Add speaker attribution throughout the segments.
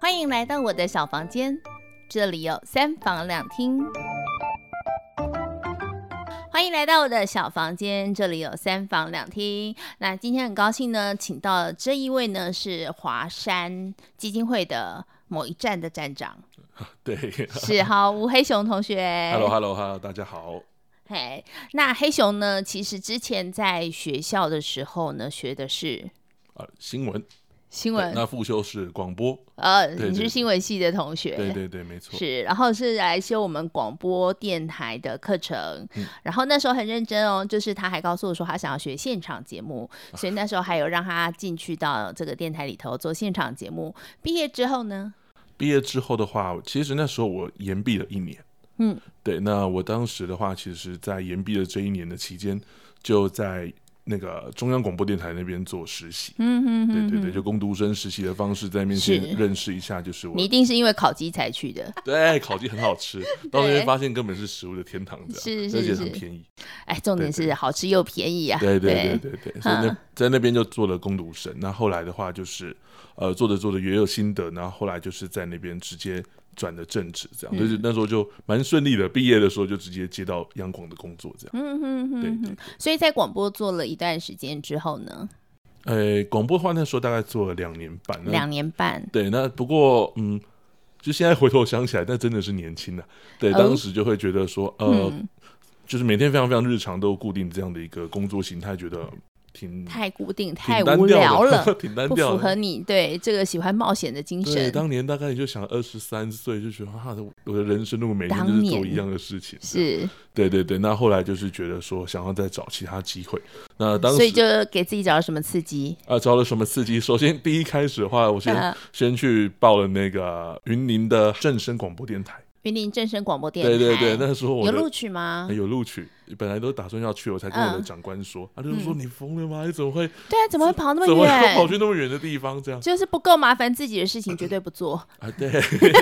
Speaker 1: 欢迎来到我的小房间，这里有三房两厅。欢迎来到我的小房间，这里有三房两厅。那今天很高兴呢，请到这一位呢是华山基金会的某一站的站长。
Speaker 2: 对，
Speaker 1: 是好吴黑熊同学。
Speaker 2: Hello，Hello，Hello，大家好。
Speaker 1: 嘿，那黑熊呢？其实之前在学校的时候呢，学的是
Speaker 2: 啊新闻，
Speaker 1: 新闻。
Speaker 2: 那副修是广播。
Speaker 1: 呃，你是新闻系的同学。
Speaker 2: 对对对，没错。
Speaker 1: 是，然后是来修我们广播电台的课程。嗯。然后那时候很认真哦，就是他还告诉我说他想要学现场节目，所以那时候还有让他进去到这个电台里头做现场节目。毕业之后呢？
Speaker 2: 毕业之后的话，其实那时候我延毕了一年。嗯，对，那我当时的话，其实，在延毕的这一年的期间，就在那个中央广播电台那边做实习。嗯哼，哼，对对对，就工读生实习的方式，在面前认识一下，就是我。
Speaker 1: 你一定是因为烤鸡才去的。
Speaker 2: 对，烤鸡很好吃，到那边发现根本是食物的天堂，这样，是是是，而且很便宜。
Speaker 1: 哎，重点是好吃又便宜啊！
Speaker 2: 对对对对对，所以那在那边就做了工读生。那后来的话，就是呃，做着做着也有心得，然后后来就是在那边直接。转的正职，这样，就是那时候就蛮顺利的。毕业的时候就直接接到央广的工作，这样。嗯哼哼，对对。
Speaker 1: 所以在广播做了一段时间之后呢？
Speaker 2: 呃，广播的话那时候大概做了两年半。
Speaker 1: 两年半。
Speaker 2: 对，那不过嗯，就现在回头想起来，那真的是年轻的。对，当时就会觉得说，呃，就是每天非常非常日常都固定这样的一个工作形态，觉得。挺
Speaker 1: 太固定，太无聊了，
Speaker 2: 挺单调，
Speaker 1: 不符合你对这个喜欢冒险的精神。对，
Speaker 2: 当年大概你就想二十三岁就觉得啊，我的人生如果每天就是做一样的事情，是，对对对。那后来就是觉得说想要再找其他机会，那当时
Speaker 1: 所以就给自己找了什么刺激
Speaker 2: 啊？找了什么刺激？首先第一开始的话，我先、啊、先去报了那个云林的正声广播电台。
Speaker 1: 云林正声广播电台，
Speaker 2: 对对对，那时候我
Speaker 1: 有录取吗？
Speaker 2: 有录取，本来都打算要去，我才跟我的长官说，他就是说你疯了吗？你怎么会？
Speaker 1: 对啊，怎么会跑那么远？
Speaker 2: 怎么会跑去那么远的地方？这样
Speaker 1: 就是不够麻烦自己的事情，绝对不做
Speaker 2: 啊！对，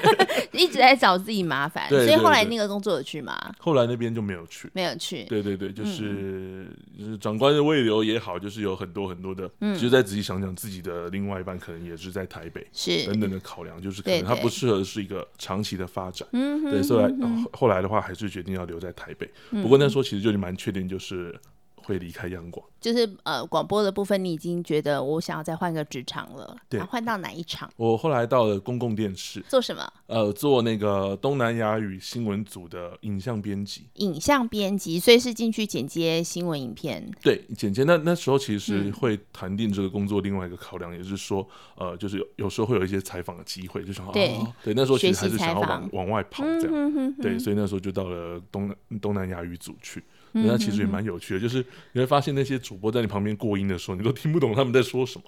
Speaker 1: 一直在找自己麻烦，所以后来那个工作有去吗？
Speaker 2: 后来那边就没有去，
Speaker 1: 没有去。
Speaker 2: 对对对，就是就是长官的慰留也好，就是有很多很多的，其实再仔细想想，自己的另外一半可能也是在台北，是等等的考量，就是可能他不适合是一个长期的发展。嗯，对，所以。后来的话，还是决定要留在台北。不过那时候其实就你蛮确定，就是。会离开央广，
Speaker 1: 就是呃广播的部分，你已经觉得我想要再换个职场了。对，换到哪一场？
Speaker 2: 我后来到了公共电视，
Speaker 1: 做什么？
Speaker 2: 呃，做那个东南亚语新闻组的影像编辑。
Speaker 1: 影像编辑，所以是进去剪接新闻影片。
Speaker 2: 对，剪接。那那时候其实会谈定这个工作，另外一个考量也是说，呃，就是有有时候会有一些采访的机会，就想对、啊、对，那时候其实还是想要往往外跑这样。嗯、哼哼哼对，所以那时候就到了东东南亚语组去。那其实也蛮有趣的，就是你会发现那些主播在你旁边过音的时候，你都听不懂他们在说什么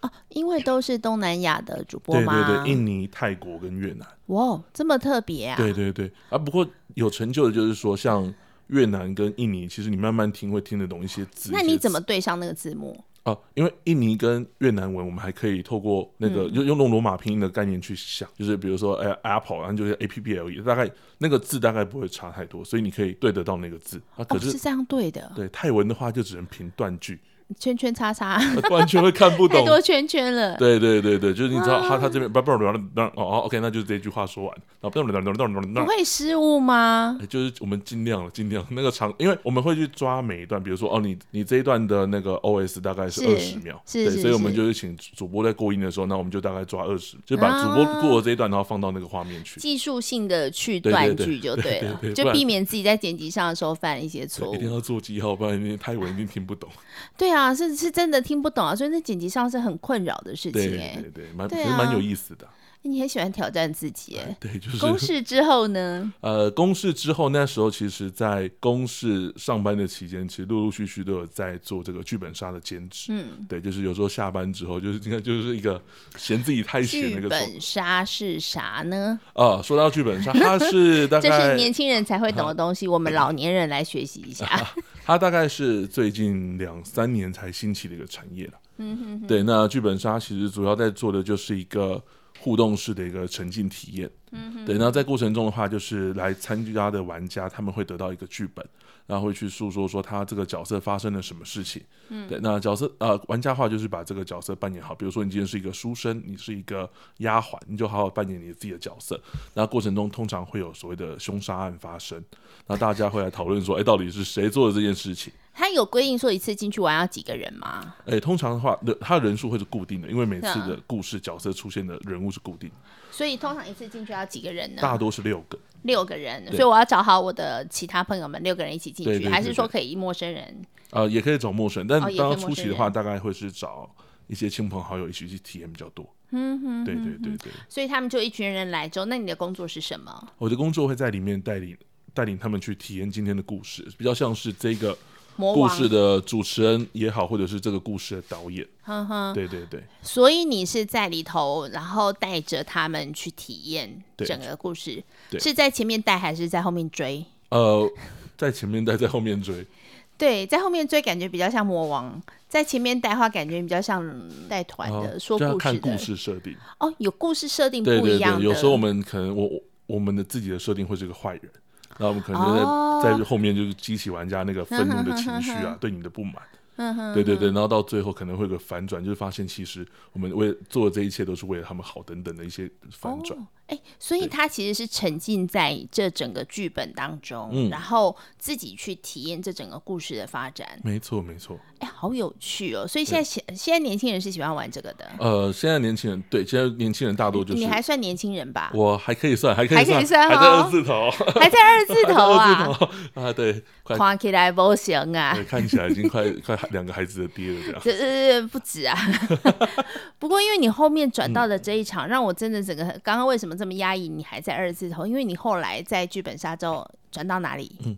Speaker 1: 啊，因为都是东南亚的主播嘛？
Speaker 2: 对对对，印尼、泰国跟越南。
Speaker 1: 哇，这么特别啊！
Speaker 2: 对对对啊，不过有成就的就是说，像越南跟印尼，其实你慢慢听会听得懂一些字。
Speaker 1: 那你怎么对上那个字幕？
Speaker 2: 哦、啊，因为印尼跟越南文，我们还可以透过那个用用罗马拼音的概念去想，嗯、就是比如说，哎，Apple，然后就是 A P P L E，大概那个字大概不会差太多，所以你可以对得到那个字。啊，可是、哦、是
Speaker 1: 这样对的。
Speaker 2: 对泰文的话，就只能凭断句。
Speaker 1: 圈圈叉叉，
Speaker 2: 完全会看不懂，
Speaker 1: 太多圈圈了。
Speaker 2: 对对对对，就是你知道他他这边不不不不哦哦，OK，那就是这句话说完，然后不
Speaker 1: 会失误吗？
Speaker 2: 就是我们尽量了，尽量那个长，因为我们会去抓每一段，比如说哦，你你这一段的那个 OS 大概是二十秒，对，所以我们就是请主播在过音的时候，那我们就大概抓二十，就把主播过了这一段，然后放到那个画面去，
Speaker 1: 技术性的去断句就对了，就避免自己在剪辑上的时候犯一些错误。
Speaker 2: 一定要做记号，不然你泰文一定听不懂。
Speaker 1: 对啊。啊，是是真的听不懂啊，所以那剪辑上是很困扰的事情哎，
Speaker 2: 对对对，蛮其实蛮有意思的。
Speaker 1: 你很喜欢挑战自己哎，
Speaker 2: 对，就是
Speaker 1: 公示之后呢？
Speaker 2: 呃，公示之后那时候，其实，在公示上班的期间，其实陆陆续续都有在做这个剧本杀的兼职。嗯，对，就是有时候下班之后，就是你看就是一个嫌自己太闲那个。剧
Speaker 1: 本杀是啥呢？
Speaker 2: 啊，说到剧本杀，它是 大概
Speaker 1: 这是年轻人才会懂的东西，我们老年人来学习一下。
Speaker 2: 它大概是最近两三年才兴起的一个产业了。嗯哼，对，那剧本杀其实主要在做的就是一个。互动式的一个沉浸体验，嗯哼，对。那在过程中的话，就是来参加的玩家他们会得到一个剧本，然后会去诉说说他这个角色发生了什么事情。嗯，对。那角色呃，玩家的话就是把这个角色扮演好，比如说你今天是一个书生，你是一个丫鬟，你就好好扮演你自己的角色。那过程中通常会有所谓的凶杀案发生，那大家会来讨论说，哎，到底是谁做的这件事情？
Speaker 1: 他有规定说一次进去玩要几个人吗？
Speaker 2: 哎，通常的话，人他的人数会是固定的，因为每次的故事角色出现的人物是固定的。
Speaker 1: 所以通常一次进去要几个人呢？
Speaker 2: 大多是六个。
Speaker 1: 六个人，所以我要找好我的其他朋友们，六个人一起进去，对对对对，还是说可以陌生人？
Speaker 2: 呃，也可以找陌生人，但刚刚初期的话，大概会是找一些亲朋好友一起去体验比较多。嗯哼，对对对对。
Speaker 1: 所以他们就一群人来之后，那你的工作是什么？
Speaker 2: 我的工作会在里面带领带领他们去体验今天的故事，比较像是这个。故事的主持人也好，或者是这个故事的导演，呵呵对对对。
Speaker 1: 所以你是在里头，然后带着他们去体验整个故事，是在前面带还是在后面追？
Speaker 2: 呃，在前面带，在后面追。
Speaker 1: 对，在后面追感觉比较像魔王，在前面带话感觉比较像带团的、呃、说故事的。
Speaker 2: 看故事设定
Speaker 1: 哦，有故事设定不一样的。对对对，
Speaker 2: 有时候我们可能我我们的自己的设定会是个坏人。然后我们可能就在在后面就是激起玩家那个愤怒的情绪啊，对你的不满。对对对，然后到最后可能会有个反转，就是发现其实我们为做的这一切都是为了他们好等等的一些反转。
Speaker 1: 哎，所以他其实是沉浸在这整个剧本当中，然后自己去体验这整个故事的发展。
Speaker 2: 没错，没错。
Speaker 1: 哎，好有趣哦！所以现在现现在年轻人是喜欢玩这个的。
Speaker 2: 呃，现在年轻人对，现在年轻人大多就是
Speaker 1: 你还算年轻人吧？
Speaker 2: 我还可以算，还可以
Speaker 1: 算，
Speaker 2: 还在二字头，
Speaker 1: 还在二字头啊！
Speaker 2: 啊，对，
Speaker 1: 看起来不行啊，
Speaker 2: 看起来已经快快两个孩子的爹了，这样。
Speaker 1: 这这不止啊！不过因为你后面转到的这一场，让我真的整个刚刚为什么这么压抑？你还在二字头，因为你后来在剧本杀之后转到哪里？嗯，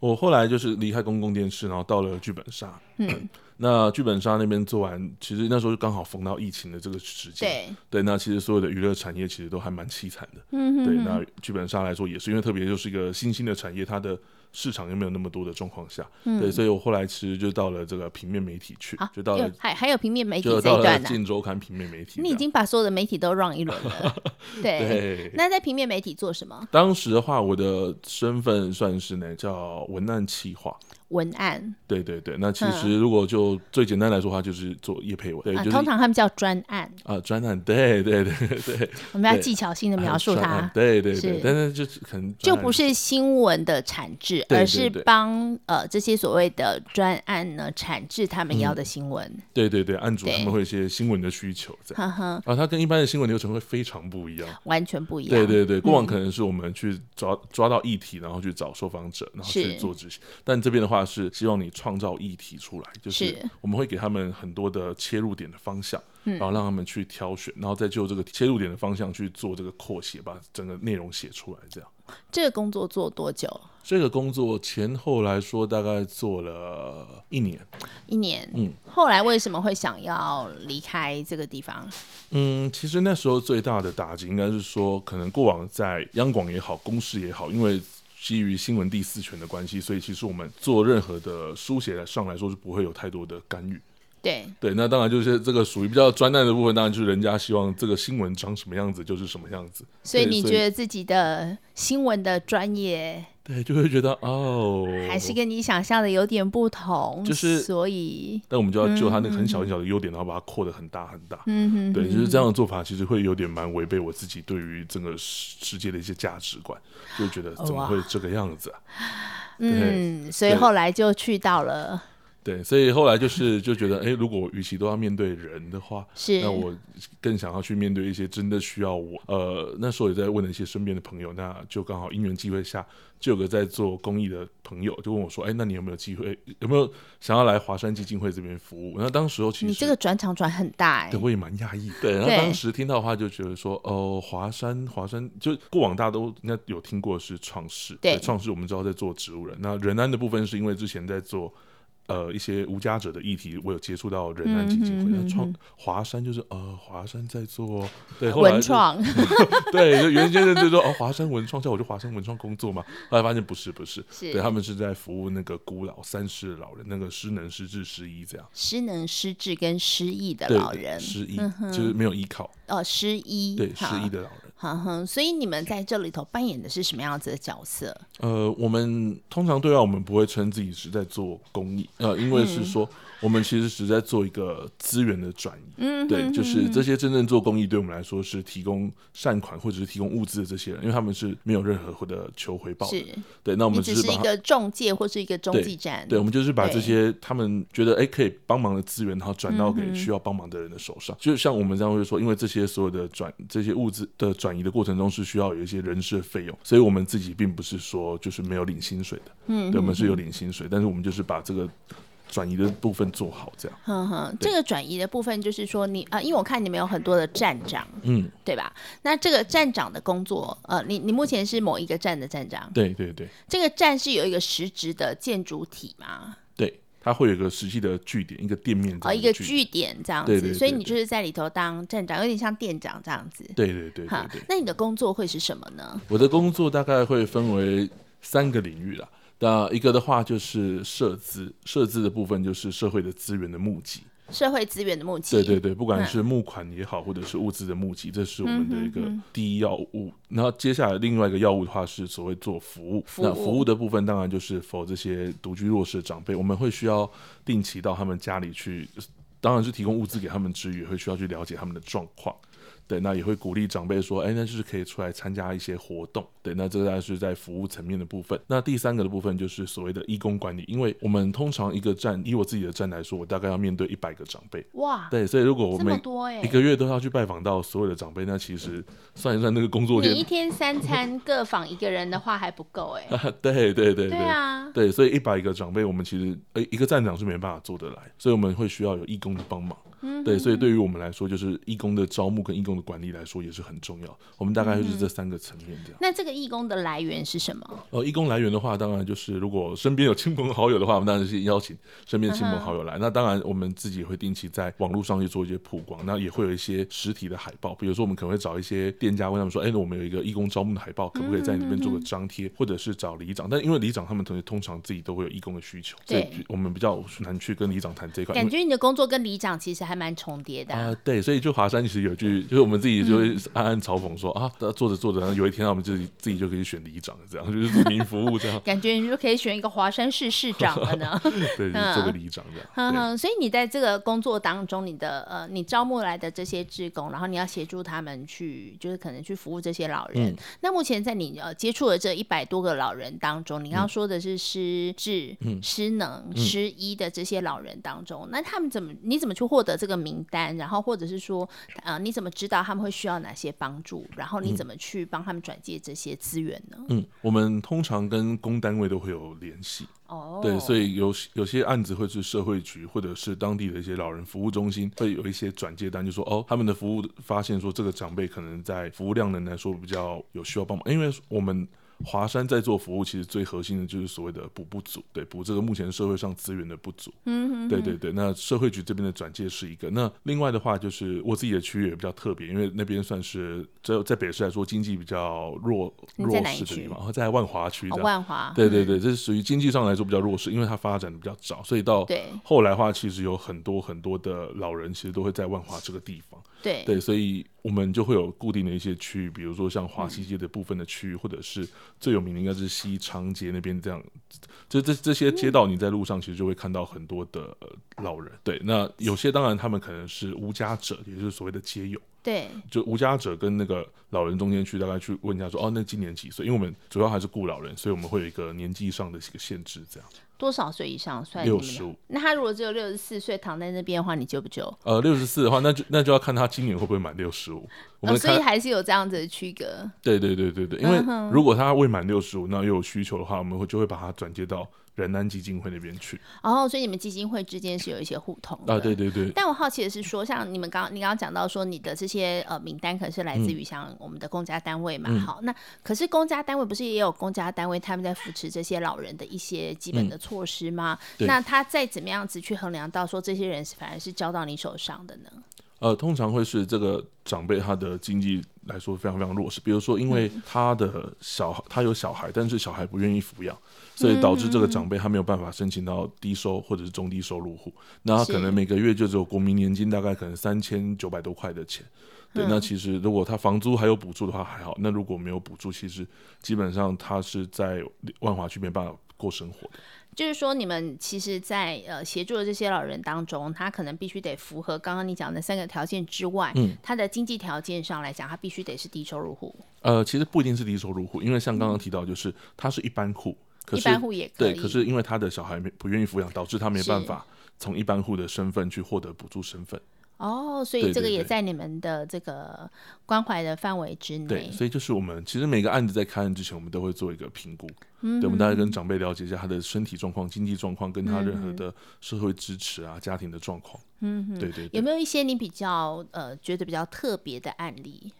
Speaker 2: 我后来就是离开公共电视，然后到了剧本杀。嗯，那剧本杀那边做完，其实那时候就刚好逢到疫情的这个时间。对对，那其实所有的娱乐产业其实都还蛮凄惨的。嗯哼哼，对，那剧本杀来说也是，因为特别就是一个新兴的产业，它的。市场又没有那么多的状况下，嗯，对，所以我后来其实就到了这个平面媒体去，啊、就到了
Speaker 1: 还还有平面媒体
Speaker 2: 这一段呢，镜周刊平面媒体，
Speaker 1: 你已经把所有的媒体都 run 一轮了，对，对。那在平面媒体做什么？
Speaker 2: 当时的话，我的身份算是呢，叫文案企划。
Speaker 1: 文案，
Speaker 2: 对对对，那其实如果就最简单来说的话，就是做叶配文。对，就是
Speaker 1: 通常他们叫专案
Speaker 2: 啊，专案，对对对对。
Speaker 1: 我们要技巧性的描述它，
Speaker 2: 对对对。但是就是可能
Speaker 1: 就不是新闻的产制，而是帮呃这些所谓的专案呢产制他们要的新闻。
Speaker 2: 对对对，案主他们会有一些新闻的需求这样。啊，它跟一般的新闻流程会非常不一样，
Speaker 1: 完全不一样。
Speaker 2: 对对对，过往可能是我们去抓抓到议题，然后去找受访者，然后去做执行。但这边的话是希望你。创造议题出来，就是我们会给他们很多的切入点的方向，然后让他们去挑选，然后再就这个切入点的方向去做这个扩写，把整个内容写出来。这样，
Speaker 1: 这个工作做多久？
Speaker 2: 这个工作前后来说大概做了一年。
Speaker 1: 一年，嗯。后来为什么会想要离开这个地方？
Speaker 2: 嗯，其实那时候最大的打击应该是说，可能过往在央广也好，公视也好，因为。基于新闻第四权的关系，所以其实我们做任何的书写上来说是不会有太多的干预。
Speaker 1: 对
Speaker 2: 对，那当然就是这个属于比较专难的部分，当然就是人家希望这个新闻长什么样子就是什么样子。
Speaker 1: 所以你觉得自己的新闻的专业？
Speaker 2: 对，就会觉得哦，
Speaker 1: 还是跟你想象的有点不同，就是所以，
Speaker 2: 但我们就要就他那个很小很小的优点，嗯、然后把它扩得很大很大。嗯哼，对，就是这样的做法，其实会有点蛮违背我自己对于整个世界的一些价值观，就觉得怎么会这个样子啊？
Speaker 1: 嗯，所以后来就去到了。
Speaker 2: 对，所以后来就是就觉得，哎，如果与其都要面对人的话，是那我更想要去面对一些真的需要我。呃，那时候也在问了一些身边的朋友，那就刚好因缘机会下，就有个在做公益的朋友就问我说，哎，那你有没有机会，有没有想要来华山基金会这边服务？那当时候其实你
Speaker 1: 这个转场转很大，哎，
Speaker 2: 对，我也蛮讶异。对，然后当时听到的话就觉得说，哦，华山华山，就过往大家都应该有听过是创世，对，创世我们知道在做植物人，那仁安的部分是因为之前在做。呃，一些无家者的议题，我有接触到仁安基金会。那创华山就是呃，华山在做对后来
Speaker 1: 文创
Speaker 2: 对，就原先就说哦，华山文创叫我去华山文创工作嘛，后来发现不是不是，是对他们是在服务那个孤老三失老人，那个失能失智失忆这样，
Speaker 1: 失能失智跟失忆的老人，
Speaker 2: 失忆就是没有依靠
Speaker 1: 哦，失忆
Speaker 2: 对失忆的老人。
Speaker 1: 哼哼，所以你们在这里头扮演的是什么样子的角色？
Speaker 2: 呃，我们通常对外我们不会称自己是在做公益，呃，因为是说。嗯我们其实是在做一个资源的转移，嗯，对，就是这些真正做公益，对我们来说是提供善款或者是提供物资的这些人，因为他们是没有任何的求回报的，是，对，那我们只是，
Speaker 1: 一个中介或是一个中继站，
Speaker 2: 对，对，我们就是把这些他们觉得哎可以帮忙的资源，然后转到给需要帮忙的人的手上，就像我们这样会说，因为这些所有的转这些物资的转移的过程中是需要有一些人事的费用，所以我们自己并不是说就是没有领薪水的，嗯，对，我们是有领薪水，但是我们就是把这个。转移的部分做好，这样。
Speaker 1: 哼哼，这个转移的部分就是说你，你啊，因为我看你们有很多的站长，嗯，对吧？那这个站长的工作，呃，你你目前是某一个站的站长？
Speaker 2: 对对对。
Speaker 1: 这个站是有一个实质的建筑体吗？
Speaker 2: 对，它会有一个实际的据点，一个店面。
Speaker 1: 哦，一个据点这样子。所以你就是在里头当站长，有点像店长这样子。
Speaker 2: 对对对对，对。
Speaker 1: 那你的工作会是什么呢？
Speaker 2: 我的工作大概会分为三个领域啦。那一个的话就是设资，设资的部分就是社会的资源的募集，
Speaker 1: 社会资源的募集，
Speaker 2: 对对对，不管是募款也好，或者是物资的募集，这是我们的一个第一要务。然后接下来另外一个要务的话是所谓做服务，那服务的部分当然就是 for 这些独居弱势的长辈，我们会需要定期到他们家里去，当然是提供物资给他们之余，会需要去了解他们的状况。对，那也会鼓励长辈说，哎，那就是可以出来参加一些活动。对，那这大概是在服务层面的部分。那第三个的部分就是所谓的义工管理，因为我们通常一个站，以我自己的站来说，我大概要面对一百个长辈。哇，对，所以如果我每一个月都要去拜访到所有的长辈，那其实算一算那个工作量，
Speaker 1: 你 一天三餐各访一个人的话还不够哎。
Speaker 2: 对对对对，
Speaker 1: 对啊，
Speaker 2: 对，所以一百个长辈，我们其实哎一个站长是没办法做得来，所以我们会需要有义工的帮忙。嗯，对，所以对于我们来说，就是义工的招募跟义工的管理来说也是很重要。我们大概就是这三个层面这样。
Speaker 1: 那这个义工的来源是什么？
Speaker 2: 呃，义工来源的话，当然就是如果身边有亲朋好友的话，我们当然是邀请身边的亲朋好友来。那当然我们自己会定期在网络上去做一些曝光，那也会有一些实体的海报。比如说，我们可能会找一些店家问他们说：“哎，那我们有一个义工招募的海报，可不可以在里面做个张贴？”或者是找里长，但因为里长他们同学通常自己都会有义工的需求，对，我们比较难去跟里长谈这块。
Speaker 1: 感觉你的工作跟里长其实还蛮重叠的。
Speaker 2: 啊、呃，对，所以就华山其实有句，就是我们自己就会暗暗嘲讽说、嗯、啊，做着做着，然后有一天我们自己自己就可以选里长，这样就是民服务这样。
Speaker 1: 感觉你就可以选一个华山市市长了呢。
Speaker 2: 对，就是、做个里长这样。
Speaker 1: 嗯哼，所以你在这个工作当中，你的呃，你招募来的这些职工，然后你要协助他们去，就是可能去服务这些老人。嗯、那目前在你呃接触的这一百多个老人当中，你刚刚说的是失智、嗯、失能、失医的这些老人当中，那他们怎么，你怎么去获得这个名单？然后或者是说，呃，你怎么知道他们会需要哪些帮助？然后你怎么去帮他们转介这些资源呢？
Speaker 2: 嗯，我们通常跟公单位都会有联系。哦，对，所以有有些案子会是社会局或者是当地的一些老人服务中心会有一些转介单，就说哦，他们的服务发现说这个长辈可能在服务量能来说比较有需要帮忙，因为我们。华山在做服务，其实最核心的就是所谓的补不足，对，补这个目前社会上资源的不足。嗯哼哼，对对对。那社会局这边的转介是一个，那另外的话就是我自己的区域也比较特别，因为那边算是在在北市来说经济比较弱弱势的地方，然后在万华区。
Speaker 1: 万华。
Speaker 2: 对对对，这是属于经济上来说比较弱势，因为它发展的比较早，所以到后来的话，其实有很多很多的老人其实都会在万华这个地方。
Speaker 1: 对
Speaker 2: 对，所以我们就会有固定的一些区域，比如说像华西街的部分的区域，嗯、或者是最有名的应该是西长街那边这样，这这这些街道，你在路上其实就会看到很多的老人。对，那有些当然他们可能是无家者，也就是所谓的街友。
Speaker 1: 对，
Speaker 2: 就无家者跟那个老人中间去，大概去问一下说，哦，那今年几岁？因为我们主要还是顾老人，所以我们会有一个年纪上的一个限制，这样。
Speaker 1: 多少岁以上算
Speaker 2: 六十五？
Speaker 1: 那他如果只有六十四岁躺在那边的话，你救不救？
Speaker 2: 呃，六十四的话，那就那就要看他今年会不会满六十五。我们、
Speaker 1: 哦、所以还是有这样子的区隔。
Speaker 2: 对对对对对，因为如果他未满六十五，那又有需求的话，我们会就会把他转接到。仁安基金会那边去，
Speaker 1: 哦，所以你们基金会之间是有一些互通的啊，
Speaker 2: 对对对。
Speaker 1: 但我好奇的是说，像你们刚你刚刚讲到说，你的这些呃名单可能是来自于像我们的公家单位嘛，嗯、好，那可是公家单位不是也有公家单位他们在扶持这些老人的一些基本的措施吗？嗯、那他再怎么样子去衡量到说这些人是反而是交到你手上的呢？
Speaker 2: 呃，通常会是这个长辈他的经济来说非常非常弱势。比如说，因为他的小孩，他有小孩，但是小孩不愿意抚养，所以导致这个长辈他没有办法申请到低收或者是中低收入户。那他可能每个月就只有国民年金大概可能三千九百多块的钱。对，那其实如果他房租还有补助的话还好，那如果没有补助，其实基本上他是在万华区没办法过生活的。
Speaker 1: 就是说，你们其实在，在呃协助的这些老人当中，他可能必须得符合刚刚你讲的三个条件之外，嗯，他的经济条件上来讲，他必须得是低收入户。
Speaker 2: 呃，其实不一定是低收入户，因为像刚刚提到，就是他是一般户，可是
Speaker 1: 一般户也可以，
Speaker 2: 对，可是因为他的小孩没不愿意抚养，导致他没办法从一般户的身份去获得补助身份。
Speaker 1: 哦，所以这个也在你们的这个关怀的范围之内。
Speaker 2: 对，所以就是我们其实每个案子在开案之前，我们都会做一个评估，嗯，对，我们大概跟长辈了解一下他的身体状况、经济状况，跟他任何的社会支持啊、家庭的状况。嗯，对对，对。
Speaker 1: 有没有一些你比较呃觉得比较特别的案例？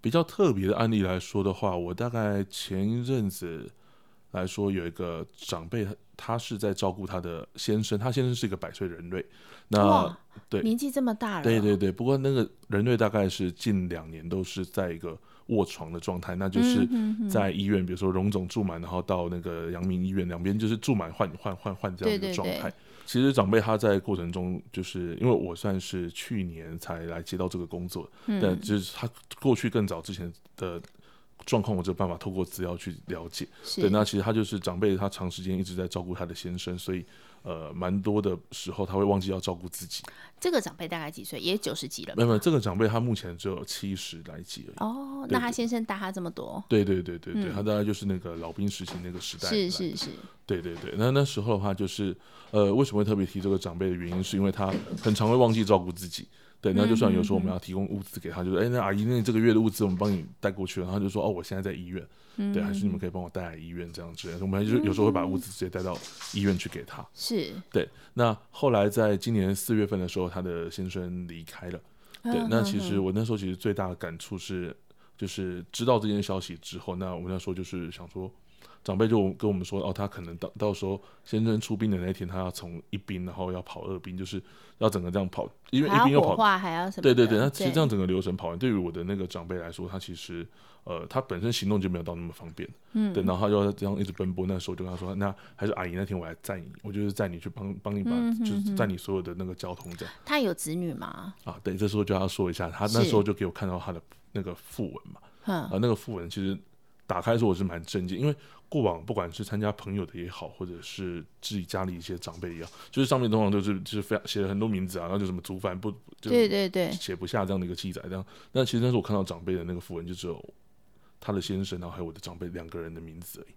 Speaker 2: 比较特别的案例来说的话，我大概前一阵子来说有一个长辈，他是在照顾他的先生，他先生是一个百岁人类。那对
Speaker 1: 年纪这么大了，
Speaker 2: 对对对。不过那个人类大概是近两年都是在一个卧床的状态，那就是在医院，比如说荣总住满，然后到那个阳明医院两边就是住满换换换换这样的状态。对对对，其实长辈他在过程中，就是因为我算是去年才来接到这个工作，嗯、但就是他过去更早之前的状况，我就有办法透过资料去了解。对，那其实他就是长辈，他长时间一直在照顾他的先生，所以。呃，蛮多的时候他会忘记要照顾自己。
Speaker 1: 这个长辈大概几岁？也九十几了。
Speaker 2: 没有没有，这个长辈他目前只有七十来几而已。
Speaker 1: 哦，那他先生大他这么多？
Speaker 2: 对对对对对，嗯、他大概就是那个老兵时期那个时代。
Speaker 1: 是是是。
Speaker 2: 对对对，那那时候的话，就是呃，为什么会特别提这个长辈的原因，是因为他很常会忘记照顾自己。对，那就算有时候我们要提供物资给他，就是哎，那阿姨，那这个月的物资我们帮你带过去了，然后他就说哦，我现在在医院，嗯、对，还是你们可以帮我带来医院这样子。我们就是有时候会把物资直接带到医院去给他。是，对。那后来在今年四月份的时候，他的先生离开了。对，嗯、那其实我那时候其实最大的感触是，就是知道这件消息之后，那我们那时候就是想说。长辈就跟我们说，哦，他可能到到时候先生出殡的那一天，他要从一兵，然后要跑二兵，就是要整个这样跑，因为一兵要跑，
Speaker 1: 还要什么？
Speaker 2: 对对对，那其实这样整个流程跑完，对于我的那个长辈来说，他其实呃，他本身行动就没有到那么方便，嗯，对，然后他就要这样一直奔波。那时候就跟他说，那还是阿姨那天我来载你，我就是载你去帮帮你把，嗯、哼哼就是载你所有的那个交通这样。
Speaker 1: 他有子女吗？
Speaker 2: 啊，对，这时候就要说一下，他那时候就给我看到他的那个訃文嘛，啊，那个訃文其实打开的时候我是蛮震惊，因为。过往不管是参加朋友的也好，或者是自己家里一些长辈也好，就是上面通常都是就是非常写了很多名字啊，然后就什么族繁不就对对对写不下这样的一个记载，这样。那其实那时候我看到长辈的那个符文，就只有他的先生，然后还有我的长辈两个人的名字而已。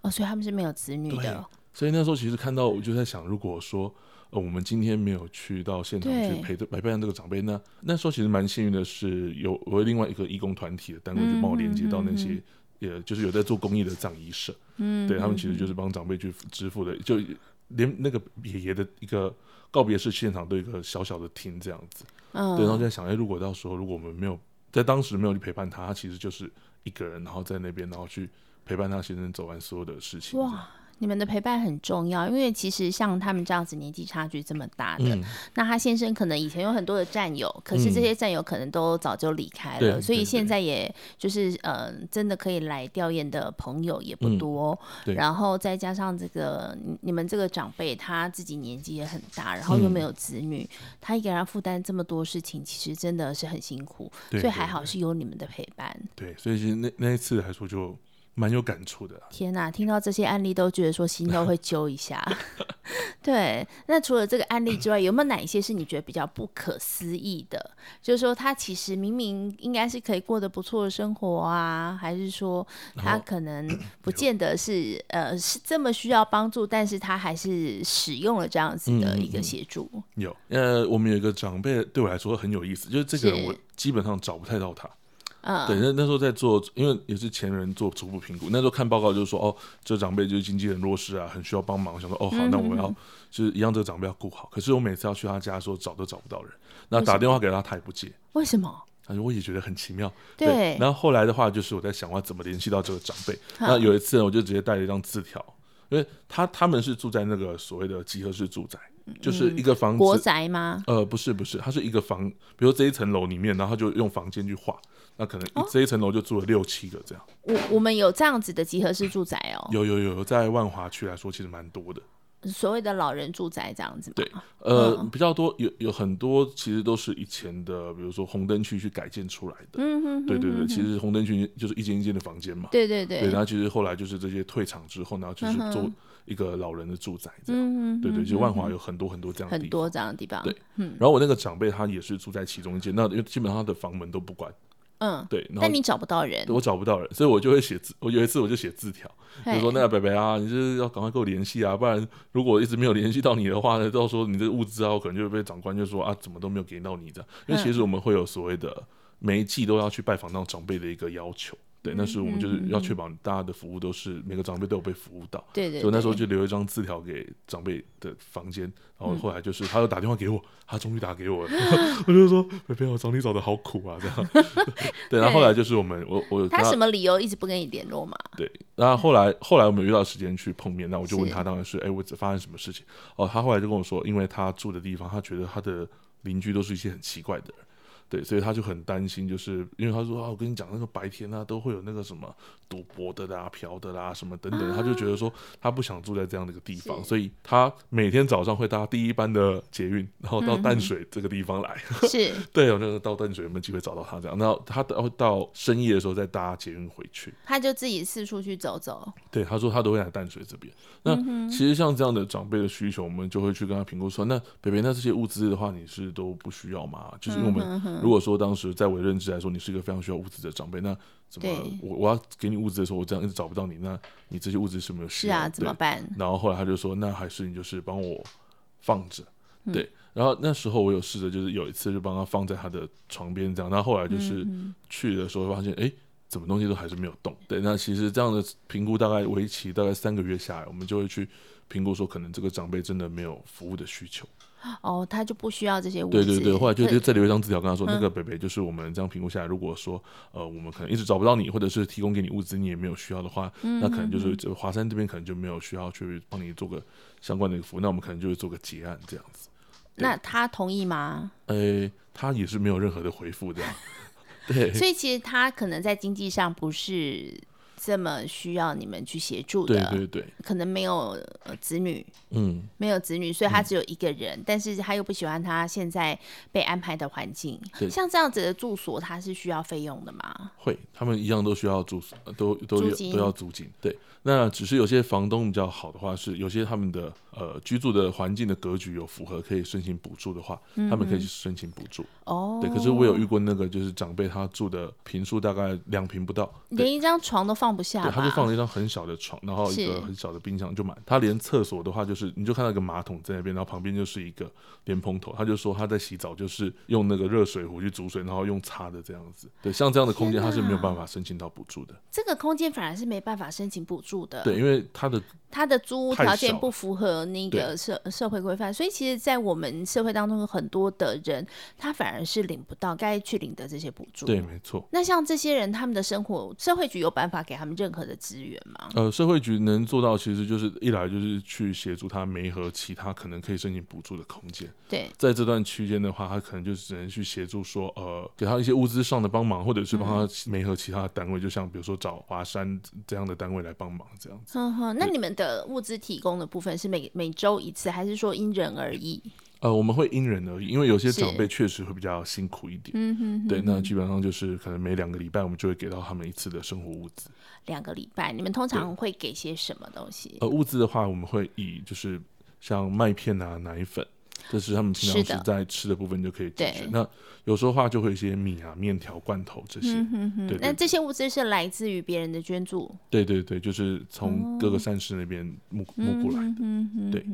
Speaker 1: 哦，所以他们是没有子女的。
Speaker 2: 所以那时候其实看到，我就在想，如果说呃我们今天没有去到现场去陪着陪伴这个长辈，那那时候其实蛮幸运的是有我另外一个义工团体的单位就帮我连接到那些。也就是有在做公益的葬仪社，嗯，对他们其实就是帮长辈去支付的，就连那个爷爷的一个告别式现场都有一个小小的厅这样子，嗯，对，然后就在想，哎，如果到时候如果我们没有在当时没有去陪伴他，他其实就是一个人，然后在那边，然后去陪伴他先生走完所有的事情，哇。
Speaker 1: 你们的陪伴很重要，因为其实像他们这样子年纪差距这么大的，嗯、那他先生可能以前有很多的战友，可是这些战友可能都早就离开了，嗯、所以现在也就是呃，真的可以来吊唁的朋友也不多。嗯、然后再加上这个你们这个长辈他自己年纪也很大，然后又没有子女，嗯、他一个人负担这么多事情，其实真的是很辛苦。所以还好是有你们的陪伴。
Speaker 2: 对，所以那那一次来说就。蛮有感触的。
Speaker 1: 天哪，听到这些案例都觉得说心都会 揪一下。对，那除了这个案例之外，有没有哪一些是你觉得比较不可思议的？就是说他其实明明应该是可以过得不错的生活啊，还是说他可能 不见得是呃是这么需要帮助，但是他还是使用了这样子的一个协助。
Speaker 2: 嗯嗯嗯。有，呃，我们有一个长辈对我来说很有意思，就是这个人我基本上找不太到他。Uh, 对，那那时候在做，因为也是前人做初步评估。那时候看报告就是说，哦，这长辈就是经济很弱势啊，很需要帮忙。想说，哦，好，那我们要就是一样，这个长辈要顾好。可是我每次要去他家的时候，找都找不到人。那打电话给他，他也不接。
Speaker 1: 为什么？
Speaker 2: 他说我也觉得很奇妙。对。对，然后后来的话，就是我在想，我要怎么联系到这个长辈。Uh. 那有一次呢，我就直接带了一张字条，因为他他们是住在那个所谓的集合式住宅。就是一个房子
Speaker 1: 国宅吗？
Speaker 2: 呃，不是不是，它是一个房，比如这一层楼里面，然后他就用房间去画，那可能这一层楼就住了六七个这样。
Speaker 1: 我我们有这样子的集合式住宅哦，
Speaker 2: 有有有，在万华区来说，其实蛮多的。
Speaker 1: 所谓的老人住宅这样子吗？
Speaker 2: 对，呃，嗯、比较多，有有很多其实都是以前的，比如说红灯区去改建出来的。嗯哼，对对对，其实红灯区就是一间一间的房间嘛。
Speaker 1: 对对对。
Speaker 2: 对，然后其实后来就是这些退场之后，然后就是做一个老人的住宅这样。嗯对对，就万华有很多很多这样的地方。
Speaker 1: 很多这样的地方。
Speaker 2: 对，嗯。然后我那个长辈他也是住在其中一间，那因为基本上他的房门都不关。
Speaker 1: 嗯，
Speaker 2: 对，
Speaker 1: 但你找不到人，
Speaker 2: 我找不到人，所以我就会写字。我有一次我就写字条，就说那个北北啊，你就是要赶快跟我联系啊，不然如果一直没有联系到你的话呢，到时候你这个物资啊，我可能就会被长官就说啊，怎么都没有给到你这样。因为其实我们会有所谓的每一季都要去拜访那种长辈的一个要求。对，那时候我们就是要确保大家的服务都是每个长辈都有被服务到。对对。所以那时候就留一张字条给长辈的房间，然后后来就是他又打电话给我，他终于打给我了，我就说：“菲菲，我找你找的好苦啊。”这样。对，然后后来就是我们我我
Speaker 1: 他什么理由一直不跟你联络嘛？
Speaker 2: 对，然后后来后来我们约到时间去碰面，那我就问他当然是哎，我发生什么事情？哦，他后来就跟我说，因为他住的地方，他觉得他的邻居都是一些很奇怪的人。对，所以他就很担心，就是因为他说啊，我跟你讲，那个白天啊，都会有那个什么赌博的啦、嫖的啦，什么等等，他就觉得说他不想住在这样的一个地方，所以他每天早上会搭第一班的捷运，然后到淡水这个地方来。是，对，有那个到淡水有没有机会找到他这样？然后他到到深夜的时候再搭捷运回去，
Speaker 1: 他就自己四处去走走。
Speaker 2: 对，他说他都会来淡水这边。那其实像这样的长辈的需求，我们就会去跟他评估说，那北北，那这些物资的话，你是都不需要吗？就是因为我们。如果说当时在我认知来说，你是一个非常需要物资的长辈，那怎么我我要给你物资的时候，我这样一直找不到你，那你这些物资是没有需要？是啊，
Speaker 1: 怎么办？
Speaker 2: 然后后来他就说，那还是你就是帮我放着，对。然后那时候我有试着，就是有一次就帮他放在他的床边这样。那后，后来就是去的时候发现，哎，怎么东西都还是没有动。对，那其实这样的评估大概为期大概三个月下来，我们就会去评估说，可能这个长辈真的没有服务的需求。
Speaker 1: 哦，他就不需要这些物资。
Speaker 2: 对对对，后来就就再留一张字条跟他说，那个北北就是我们这样评估下来，如果说呃我们可能一直找不到你，或者是提供给你物资你也没有需要的话，那可能就是这华山这边可能就没有需要去帮你做个相关的一个服务，那我们可能就会做个结案这样子。
Speaker 1: 那他同意吗？
Speaker 2: 呃，他也是没有任何的回复这样。对，
Speaker 1: 所以其实他可能在经济上不是。这么需要你们去协助的，
Speaker 2: 对对。对，
Speaker 1: 可能没有子女，嗯，没有子女，所以他只有一个人，嗯，但是他又不喜欢他现在被安排的环境，像这样子的住所，他是需要费用的吗？
Speaker 2: 会，他们一样都需要住所，都都有都要租金，对。那只是有些房东比较好的话，是有些他们的呃居住的环境的格局有符合，可以申请补助的话，嗯、他们可以去申请补助。哦，对。可是我有遇过那个就是长辈，他住的平数大概两平不到，
Speaker 1: 连一张床都放不下。
Speaker 2: 对，他就放了一张很小的床，然后一个很小的冰箱就满。他连厕所的话，就是你就看到一个马桶在那边，然后旁边就是一个莲蓬头。他就说他在洗澡，就是用那个热水壶去煮水，然后用擦的这样子。对，像这样的空间，他是没有办法申请到补助的。
Speaker 1: 这个空间反而是没办法申请补助。
Speaker 2: 对，因为他的
Speaker 1: 他的租屋条件不符合那个社社会规范，所以其实，在我们社会当中，有很多的人他反而是领不到该去领的这些补助。
Speaker 2: 对，没错。
Speaker 1: 那像这些人，他们的生活，社会局有办法给他们任何的资源吗？
Speaker 2: 呃，社会局能做到，其实就是一来就是去协助他媒合其他可能可以申请补助的空间。
Speaker 1: 对，
Speaker 2: 在这段区间的话，他可能就只能去协助说，呃，给他一些物资上的帮忙，或者是帮他媒合其他的单位，嗯、就像比如说找华山这样的单位来帮忙这样子。
Speaker 1: 嗯哼，那你们的物资提供的部分是每每周一次，还是说因人而异？
Speaker 2: 呃，我们会因人而异，因为有些长辈确实会比较辛苦一点。嗯哼，对，那基本上就是可能每两个礼拜我们就会给到他们一次的生活物资。
Speaker 1: 两个礼拜，你们通常会给些什么东西？
Speaker 2: 呃，物资的话，我们会以就是像麦片啊、奶粉。这是他们平常是在吃的部分就可以解决。那有时候话就会有一些米啊、面条、罐头这些。嗯、哼哼对，
Speaker 1: 那这些物资是来自于别人的捐助。
Speaker 2: 对对对，就是从各个善事那边募募、哦、过来的。嗯、哼哼对。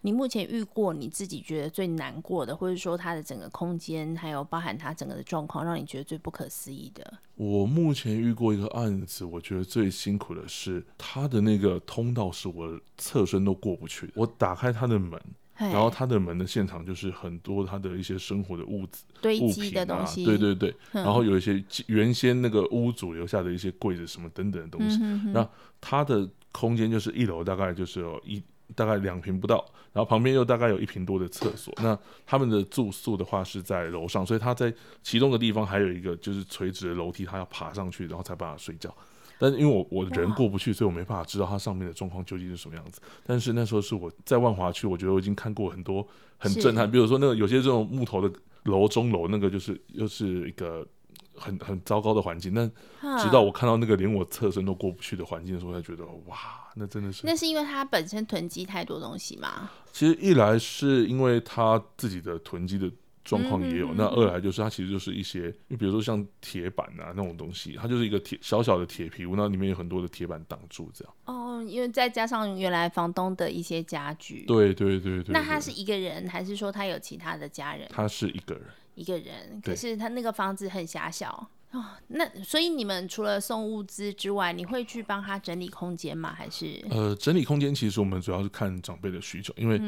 Speaker 1: 你目前遇过你自己觉得最难过的，或者说它的整个空间，还有包含它整个的状况，让你觉得最不可思议的？
Speaker 2: 我目前遇过一个案子，我觉得最辛苦的是它的那个通道是我侧身都过不去的。我打开它的门。然后他的门的现场就是很多他的一些生活的物资
Speaker 1: 堆积的东西，
Speaker 2: 对对对，然后有一些原先那个屋主留下的一些柜子什么等等的东西。那他的空间就是一楼大概就是有一大概两平不到，然后旁边又大概有一平多的厕所。那他们的住宿的话是在楼上，所以他在其中的地方还有一个就是垂直的楼梯，他要爬上去，然后才办法睡觉。但是因为我我人过不去，所以我没办法知道它上面的状况究竟是什么样子。但是那时候是我在万华区，我觉得我已经看过很多很震撼，比如说那个有些这种木头的楼中楼，那个就是又是一个很很糟糕的环境。但直到我看到那个连我侧身都过不去的环境的时候，才觉得哇，那真的是。
Speaker 1: 那是因为它本身囤积太多东西吗？
Speaker 2: 其实一来是因为它自己的囤积的。状况也有，嗯嗯嗯，那二来就是它其实就是一些，你比如说像铁板啊那种东西，它就是一个铁小小的铁皮屋，那里面有很多的铁板挡住这样。
Speaker 1: 哦，因为再加上原来房东的一些家具。
Speaker 2: 对对对对，对。
Speaker 1: 那他是一个人，还是说他有其他的家人？
Speaker 2: 他是一个人。
Speaker 1: 一个人，可是他那个房子很狭小。哦，那所以你们除了送物资之外，你会去帮他整理空间吗？还是？
Speaker 2: 呃，整理空间其实我们主要是看长辈的需求，因为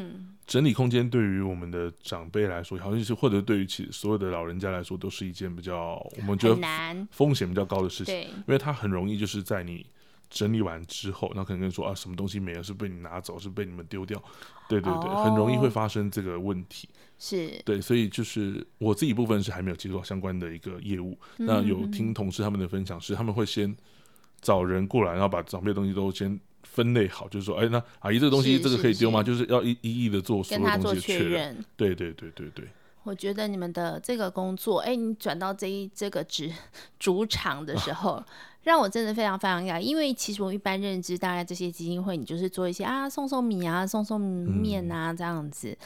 Speaker 2: 整理空间对于我们的长辈来说，好像是或者对于其所有的老人家来说，都是一件比较我们觉得风险比较高的事情，因为它很容易就是在你。整理完之后，那可能跟你说啊，什么东西没了，是被你拿走，是被你们丢掉，对对对，哦、很容易会发生这个问题。
Speaker 1: 是，
Speaker 2: 对，所以就是我自己部分是还没有接触到相关的一个业务。嗯、那有听同事他们的分享是，他们会先找人过来，然后把长辈的东西都先分类好，就是说，哎，那阿姨这个东西这个可以丢吗？就是要一一一的做所有东西确认。对对对对对。
Speaker 1: 我觉得你们的这个工作，哎，你转到这一这个职主场的时候。啊让我真的非常非常讶异，因为其实我一般认知，大概这些基金会，你就是做一些啊，送送米啊，送送面啊这样子，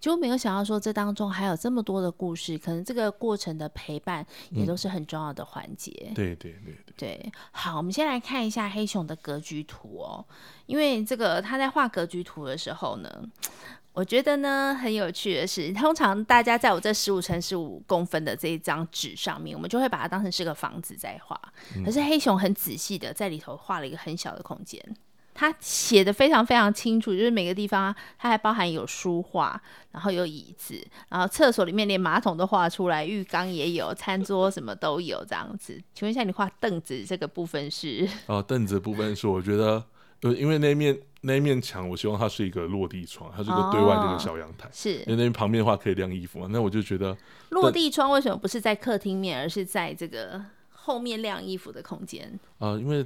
Speaker 1: 就没有想到说这当中还有这么多的故事，可能这个过程的陪伴也都是很重要的环节。
Speaker 2: 嗯。对对对
Speaker 1: 对，好，我们先来看一下黑熊的格局图哦，因为这个他在画格局图的时候呢。我觉得呢，很有趣的是，通常大家在我这十五乘十五公分的这一张纸上面，我们就会把它当成是个房子在画。可是黑熊很仔细的在里头画了一个很小的空间，他写的非常非常清楚，就是每个地方它还包含有书画，然后有椅子，然后厕所里面连马桶都画出来，浴缸也有，餐桌什么都有这样子。请问一下，你画凳子这个部分是？
Speaker 2: 哦，凳子部分是我觉得。因为那一面那一面墙，我希望它是一个落地窗，它是一个对外的一个小阳台。是，因为那边旁边的话可以晾衣服嘛。那我就觉得
Speaker 1: 落地窗为什么不是在客厅面，而是在这个后面晾衣服的空间？
Speaker 2: 啊、呃，因为。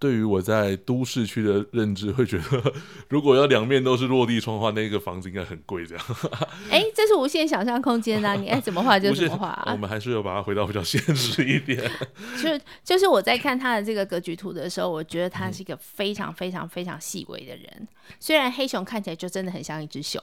Speaker 2: 对于我在都市区的认知，会觉得如果要两面都是落地窗的话，那个房子应该很贵。这样，
Speaker 1: 哎，这是无限想象空间啊！你爱怎么画就怎么画啊。
Speaker 2: 我们还是要把它回到比较现实一点。
Speaker 1: 就就是我在看他的这个格局图的时候，我觉得他是一个非常非常非常细微的人。嗯、虽然黑熊看起来就真的很像一只熊，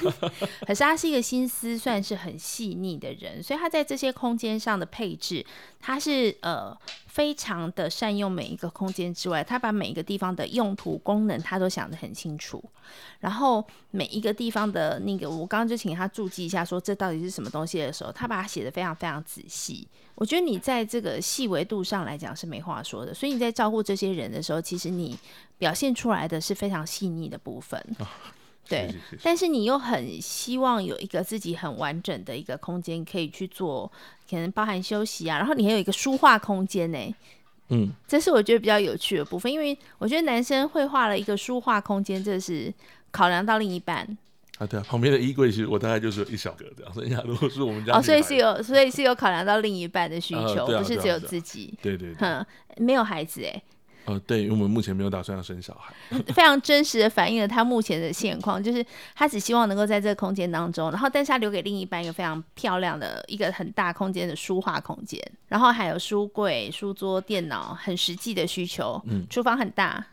Speaker 1: 可是他是一个心思算是很细腻的人，所以他在这些空间上的配置，他是呃。非常的善用每一个空间之外，他把每一个地方的用途功能他都想得很清楚。然后每一个地方的那个，我刚刚就请他注记一下，说这到底是什么东西的时候，他把它写得非常非常仔细。我觉得你在这个细微度上来讲是没话说的，所以你在照顾这些人的时候，其实你表现出来的是非常细腻的部分。对，是是是，但是你又很希望有一个自己很完整的一个空间，可以去做，可能包含休息啊，然后你还有一个书画空间呢。嗯，这是我觉得比较有趣的部分，因为我觉得男生绘画了一个书画空间，这是考量到另一半。
Speaker 2: 啊，对啊，旁边的衣柜其实我大概就是一小格这样，剩下如果是我们家，
Speaker 1: 哦，所以是有，所以是有考量到另一半的需求，呃啊啊、不是只有自己。
Speaker 2: 对对，对，
Speaker 1: 哼，没有孩子哎。
Speaker 2: 呃，对，因为我们目前没有打算要生小孩，
Speaker 1: 非常真实的反映了他目前的现况，就是他只希望能够在这个空间当中，然后但是他留给另一半一个非常漂亮的一个很大空间的书画空间，然后还有书柜、书桌、电脑，很实际的需求。嗯，厨房很大，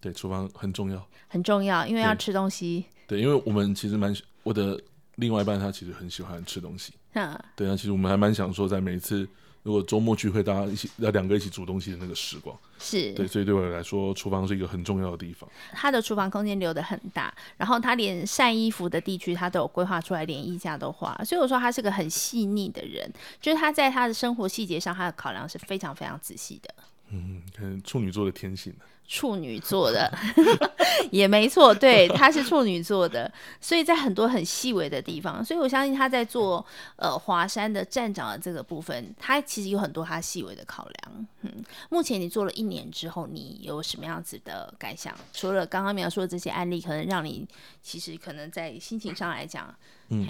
Speaker 2: 对，厨房很重要，
Speaker 1: 很重要，因为要吃东西。
Speaker 2: 对，对，因为我们其实蛮我的另外一半他其实很喜欢吃东西，嗯，对啊，其实我们还蛮想说在每一次。如果周末聚会，大家一起要两个一起煮东西的那个时光，是对，所以对我来说，厨房是一个很重要的地方。
Speaker 1: 他的厨房空间留得很大，然后他连晒衣服的地区他都有规划出来，连衣架都画。所以我说他是个很细腻的人，就是他在他的生活细节上，他的考量是非常非常仔细的。
Speaker 2: 嗯，看处女座的天性。
Speaker 1: 处女座的，也没错，对，他是处女座的，所以在很多很细微的地方，所以我相信他在做呃华山的站长的这个部分，他其实有很多他细微的考量。嗯，目前你做了一年之后，你有什么样子的感想？除了刚刚描述的这些案例，可能让你其实可能在心情上来讲，嗯。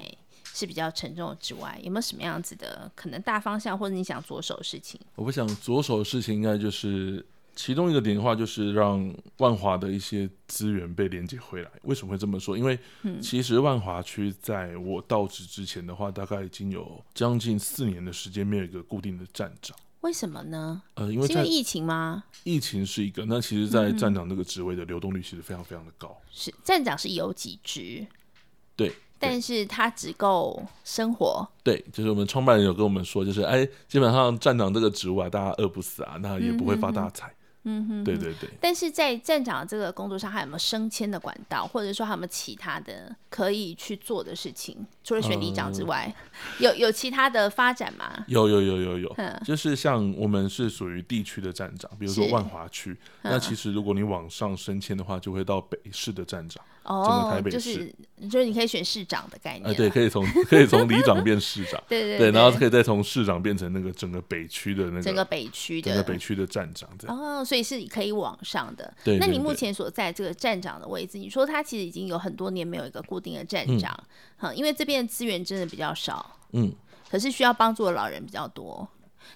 Speaker 1: 是比较沉重之外，有没有什么样子的可能大方向，或者你想着手的事情？
Speaker 2: 我不想着手的事情，应该就是其中一个点的话，就是让万华的一些资源被连接回来。为什么会这么说？因为其实万华区在我到职之前的话，大概已经有将近四年的时间没有一个固定的站长。
Speaker 1: 为什么呢？
Speaker 2: 呃，因为
Speaker 1: 是因为疫情吗？
Speaker 2: 疫情是一个。那其实，在站长这个职位的流动率其实非常非常的高。
Speaker 1: 是站长是有几职？
Speaker 2: 对。
Speaker 1: 但是他只够生活。
Speaker 2: 对，就是我们创办人有跟我们说，就是哎，基本上站长这个职务啊，大家饿不死啊，那也不会发大财。嗯哼，对对对。
Speaker 1: 但是在站长这个工作上，还有没有升迁的管道，或者说还有没有其他的可以去做的事情？除了选里长之外，嗯、有有其他的发展吗？
Speaker 2: 有有有有有，就是像我们是属于地区的站长，比如说万华区，那其实如果你往上升迁的话，就会到北市的站长。哦，台北市
Speaker 1: 就是就是你可以选市长的概念，啊，
Speaker 2: 对，可以从 可以从里长变市长，
Speaker 1: 对 对
Speaker 2: 对，然后可以再从市长变成那个整个北区的那个
Speaker 1: 整个北区的
Speaker 2: 整个北区的站长这样。
Speaker 1: 哦，所以是可以往上的。
Speaker 2: 对，
Speaker 1: 那你目前所在这个站长的位置，你说他其实已经有很多年没有一个固定的站长，哈，因为这边的资源真的比较少，嗯，可是需要帮助的老人比较多。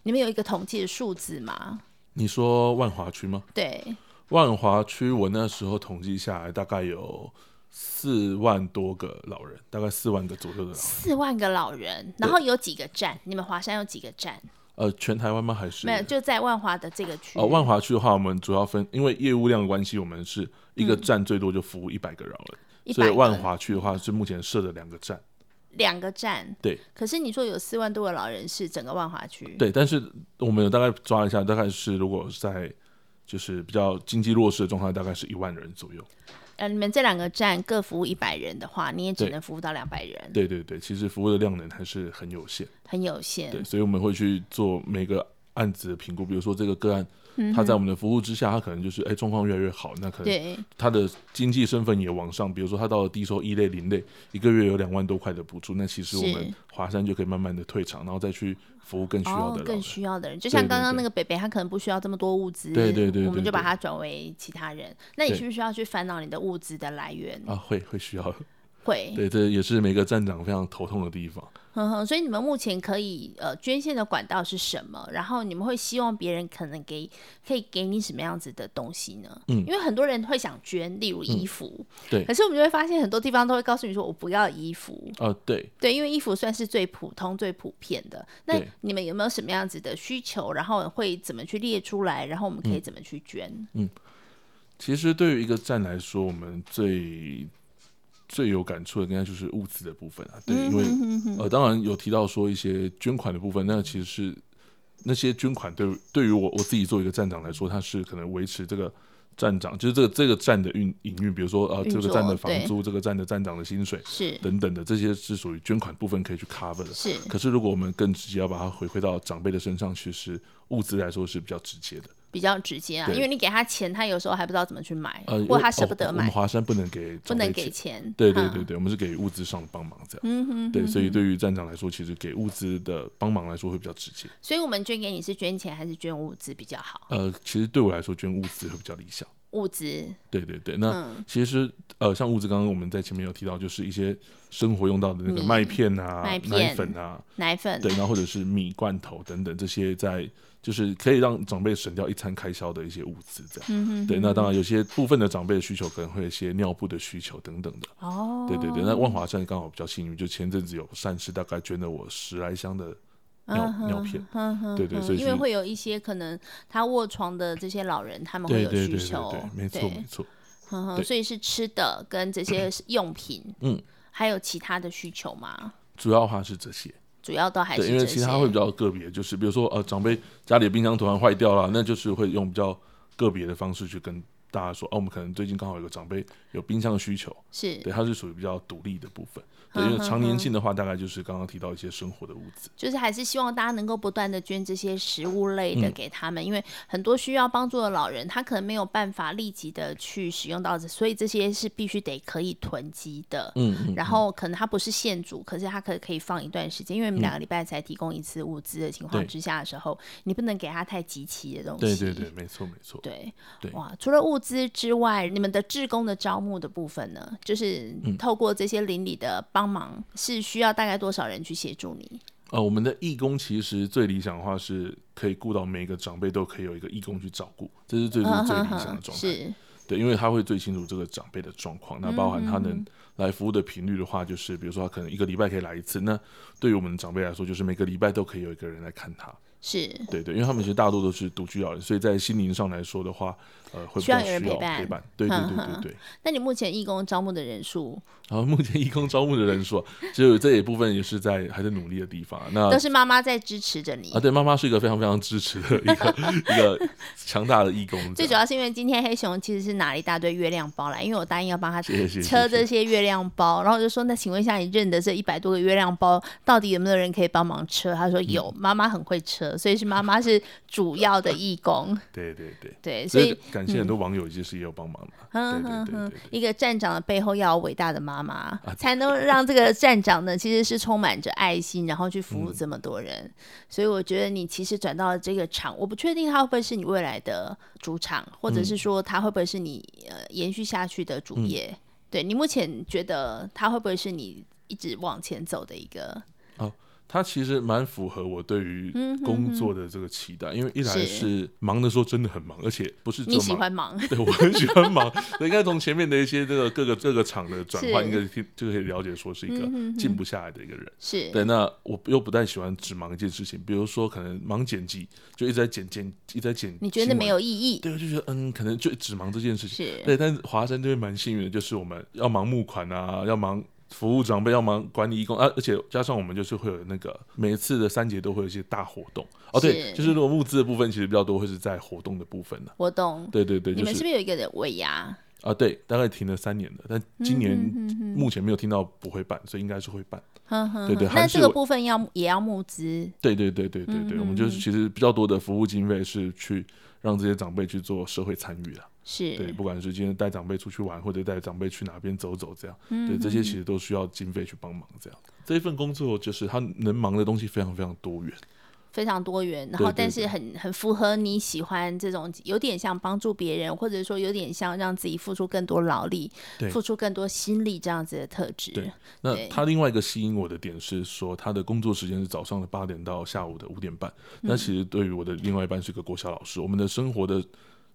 Speaker 1: 你们有一个统计的数字吗？
Speaker 2: 你说万华区吗？
Speaker 1: 对。
Speaker 2: 万华区，我那时候统计下来，大概有四万多个老人，大概四万个左右的老人。
Speaker 1: 四万个老人，然后有几个站？你们华山有几个站？
Speaker 2: 呃，全台湾吗？还是没有？
Speaker 1: 就在万华的这个区。
Speaker 2: 哦，万华区的话，我们主要分，因为业务量的关系，我们是一个站最多就服务一百个老人，嗯、所以万华区的话是目前设的两个站。
Speaker 1: 两个站。
Speaker 2: 对。
Speaker 1: 可是你说有四万多个老人是整个万华区？
Speaker 2: 对，但是我们有大概抓一下，大概是如果在。就是比较经济弱势的状态，大概是一万人左右。
Speaker 1: 呃，你们这两个站各服务一百人的话，你也只能服务到两百人。
Speaker 2: 对对对，其实服务的量能还是很有限，
Speaker 1: 很有限。
Speaker 2: 对，所以我们会去做每个案子的评估，比如说这个个案。他在我们的服务之下，他可能就是哎状况越来越好，那可能他的经济身份也往上。比如说他到了低收一类、零类，一个月有两万多块的补助，那其实我们华山就可以慢慢的退场，然后再去服务更需要的人。
Speaker 1: 哦，更需要的人。就像刚刚那个北北，他可能不需要这么多物资，
Speaker 2: 对对对，
Speaker 1: 我们就把他转为其他人。那你需不需要去烦恼你的物资的来源？
Speaker 2: 啊，会会需要。
Speaker 1: 会，
Speaker 2: 对，这也是每个站长非常头痛的地方。
Speaker 1: 呵呵，所以你们目前可以呃捐献的管道是什么？然后你们会希望别人可能给可以给你什么样子的东西呢？嗯，因为很多人会想捐，例如衣服。嗯、对。可是我们就会发现很多地方都会告诉你说我不要衣服。
Speaker 2: 哦、呃，对。
Speaker 1: 对，因为衣服算是最普通、最普遍的。那你们有没有什么样子的需求？然后会怎么去列出来？然后我们可以怎么去捐？
Speaker 2: 嗯，嗯，其实对于一个站来说，我们最最有感触的应该就是物资的部分啊，对，因为呃，当然有提到说一些捐款的部分，那其实是那些捐款对对于我我自己作为一个站长来说，它是可能维持这个站长就是这个这个站的运营运，比如说呃这个站的房租，这个站的站长的薪水是等等的这些是属于捐款部分可以去 cover 的。是，可是如果我们更直接要把它回馈到长辈的身上，其实物资来说是比较直接的。
Speaker 1: 比较直接啊，因为你给他钱，他有时候还不知道怎么去买，呃、或者他舍不得买。哦、我们
Speaker 2: 华山不能给，
Speaker 1: 不能给钱。
Speaker 2: 对对对对，嗯、我们是给物资上的帮忙这样。嗯哼。对，所以对于站长来说，其实给物资的帮忙来说会比较直接。
Speaker 1: 所以我们捐给你是捐钱还是捐物资比较好？
Speaker 2: 呃，其实对我来说，捐物资会比较理想。
Speaker 1: 物资。
Speaker 2: 对对对，那其实呃，像物资，刚刚我们在前面有提到，就是一些生活用到的那个麦片啊、麦片奶粉啊、
Speaker 1: 奶粉，
Speaker 2: 对，然后或者是米罐头等等这些在。就是可以让长辈省掉一餐开销的一些物资，这样。对，那当然有些部分的长辈的需求可能会有一些尿布的需求等等的。哦。对对对，那万华站刚好比较幸运，就前阵子有善事大概捐了我十来箱的尿、尿片。嗯哼。对对，所以
Speaker 1: 因为会有一些可能他卧床的这些老人，他们会有需求。
Speaker 2: 对，对，对，没错没错。
Speaker 1: 嗯哼，所以是吃的跟这些 用品，嗯，还有其他的需求吗？
Speaker 2: 主要的话是这些。
Speaker 1: 主要都还是
Speaker 2: 对，因为其他会比较个别，就是比如说呃，长辈家里的冰箱突然坏掉了，那就是会用比较个别的方式去跟大家说，哦，我们可能最近刚好有个长辈有冰箱的需求，
Speaker 1: 是
Speaker 2: 对，它是属于比较独立的部分。对，因为常年性的话，大概就是刚刚提到一些生活的物资，
Speaker 1: 就是还是希望大家能够不断的捐这些食物类的给他们，嗯、因为很多需要帮助的老人，他可能没有办法立即的去使用到，所以这些是必须得可以囤积的。嗯，嗯，然后可能他不是现煮，可是他可可以放一段时间，因为我们两个礼拜才提供一次物资的情况之下的时候，你不能给他太集齐的东
Speaker 2: 西。对对对，没错没错。
Speaker 1: 对对，哇，除了物资之外，你们的志工的招募的部分呢，就是透过这些邻里的帮忙是。需要大概多少人去协助你？
Speaker 2: 呃，我们的义工其实最理想的话是可以顾到每一个长辈都可以有一个义工去照顾，这是最最最理想的状态。是，对，因为他会最清楚这个长辈的状况，那包含他能来服务的频率的话，就是比如说他可能一个礼拜可以来一次，那对于我们的长辈来说，就是每个礼拜都可以有一个人来看他。
Speaker 1: 是，
Speaker 2: 对对，因为他们其实大多都是独居老人，所以在心灵上来说的话。呃，会需要有人陪伴，陪伴，对对对对对，
Speaker 1: 那你目前义工招募的人数？
Speaker 2: 然 后目前义工招募的人数，只有这一部分也是在还在努力的地方。那
Speaker 1: 都是妈妈在支持着你
Speaker 2: 啊，对，妈妈是一个非常非常支持的一个一个强大的义工。
Speaker 1: 最主要是因为今天黑熊其实是拿了一大堆月亮包来，因为我答应要帮他车这些月亮包，然后我就说，那请问一下，你认得这一百多个月亮包，到底有没有人可以帮忙车？他说有，妈妈很会车，所以是妈妈是主要的义工。
Speaker 2: 对对对
Speaker 1: 对，所以
Speaker 2: 感谢很多网友其实。也有帮忙的，对对对对，
Speaker 1: 一个站长的背后要有伟大的妈妈，啊，才能让这个站长呢，其实是充满着爱心，然后去服务这么多人。嗯、所以我觉得你其实转到了这个场，我不确定他会不会是你未来的主场，或者是说他会不会是你呃延续下去的主业。嗯、对，你目前觉得他会不会是你一直往前走的一个？
Speaker 2: 他其实蛮符合我对于工作的这个期待，因为一来是忙的时候真的很忙，而且不是
Speaker 1: 你喜欢忙，
Speaker 2: 对我很喜欢忙。应该从前面的一些这个各个各个场的转换，应该听就可以了解说是一个静不下来的一个人。是对，那我又不太喜欢只忙一件事情，比如说可能忙剪辑，就一直在剪剪，一直在剪，
Speaker 1: 你觉得没有意义？
Speaker 2: 对，我就觉得嗯，可能就只忙这件事情。对，但是华山这边蛮幸运的，就是我们要忙募款啊，要忙。服务长辈要忙管理义工啊，而且加上我们就是会有那个每次的三节都会有一些大活动哦，对，就是如果物资的部分其实比较多，会是在活动的部分呢。
Speaker 1: 活动，
Speaker 2: 对对对，
Speaker 1: 你们是不是有一个尾牙
Speaker 2: 啊？对，大概停了三年了，但今年目前没有听到不会办，所以应该是会办。对对，
Speaker 1: 那这个部分要也要募资。
Speaker 2: 对对对对对对，我们就是其实比较多的服务经费是去让这些长辈去做社会参与的。是对，不管是今天带长辈出去玩，或者带长辈去哪边走走，这样，嗯、对这些其实都需要经费去帮忙。这样，这一份工作就是他能忙的东西非常非常多元，
Speaker 1: 非常多元。然后，但是很很符合你喜欢这种有点像帮助别人，或者说有点像让自己付出更多劳力，对付出更多心力这样子的特质。
Speaker 2: 对，那他另外一个吸引我的点是说，他的工作时间是早上的八点到下午的五点半。嗯、那其实对于我的另外一半是个国小老师，我们的生活的。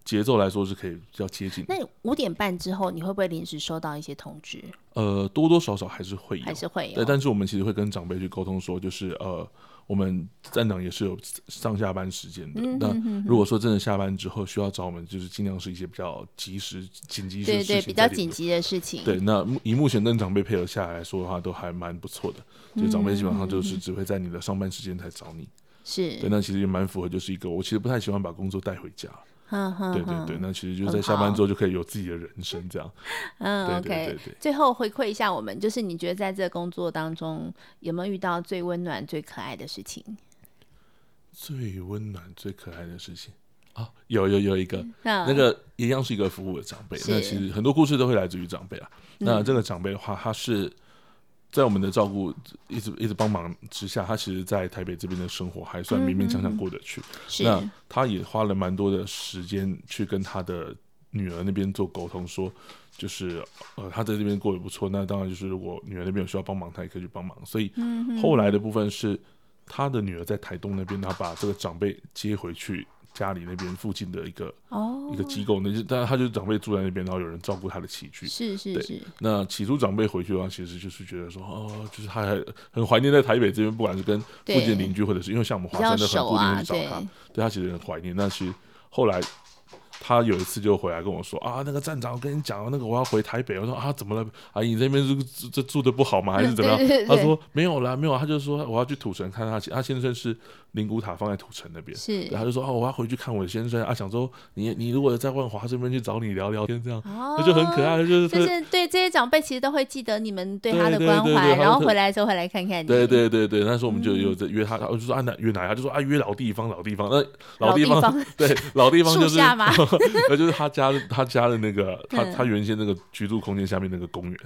Speaker 2: 节奏来说是可以比较接近。
Speaker 1: 那五点半之后，你会不会临时收到一些通知？
Speaker 2: 呃，多多少少还是会有，
Speaker 1: 还是会有。
Speaker 2: 对，但是我们其实会跟长辈去沟通，说就是呃，我们站长也是有上下班时间的。嗯、哼哼哼，那如果说真的下班之后需要找我们，就是尽量是一些比较及时、紧急的事情。对对，
Speaker 1: 比较紧急的事情。
Speaker 2: 对，那以目前跟长辈配合下来，来说的话，都还蛮不错的。就长辈基本上就是只会在你的上班时间才找你。是。对，那其实也蛮符合，就是一个我其实不太喜欢把工作带回家。嗯哼，对对对，那其实就在下班之后就可以有自己的人生这样。
Speaker 1: 嗯，OK，对对对。最后回馈一下我们，就是你觉得在这个工作当中有没有遇到最温暖、最可爱的事情？
Speaker 2: 最温暖、最可爱的事情啊，有有有一个，那个一样是一个服务的长辈。那其实很多故事都会来自于长辈啊。那这个长辈的话，他是。在我们的照顾一直一直帮忙之下，他其实，在台北这边的生活还算勉勉强强过得去。嗯、那他也花了蛮多的时间去跟他的女儿那边做沟通，说就是呃，他在这边过得不错。那当然就是如果女儿那边有需要帮忙，他也可以去帮忙。所以后来的部分是他的女儿在台东那边，他把这个长辈接回去。家里那边附近的一个、oh. 一个机构，那就当然他就是长辈住在那边，然后有人照顾他的起居。是是是。那起初长辈回去的话，其实就是觉得说，哦，就是他还很怀念在台北这边，不管是跟附近邻居，或者是因为像我们华山的很固定去找他，对，对他其实很怀念。那其实后来他有一次就回来跟我说啊，那个站长，我跟你讲，那个我要回台北。我说啊，怎么了？阿姨这边住这住的不好吗？还是怎么样？对对对对，他说没有啦，没有。他就说我要去土城看他，他先生是灵骨塔放在土城那边。是，他就说啊，我要回去看我的先生啊，想说你你如果在万华这边去找你聊聊天，这样，那、哦、就很可爱。就是
Speaker 1: 就是对这些长辈，其实都会记得你们对他的关怀，然后回来的时候会来看看你。
Speaker 2: 对对对对，那时候我们就有在约他，我就说啊，那约哪？他就说啊，约老地方，老地方。那老地方，地方 对老地方就是，那就是他家他家的那个他他原先那个居住空间下面那个公园，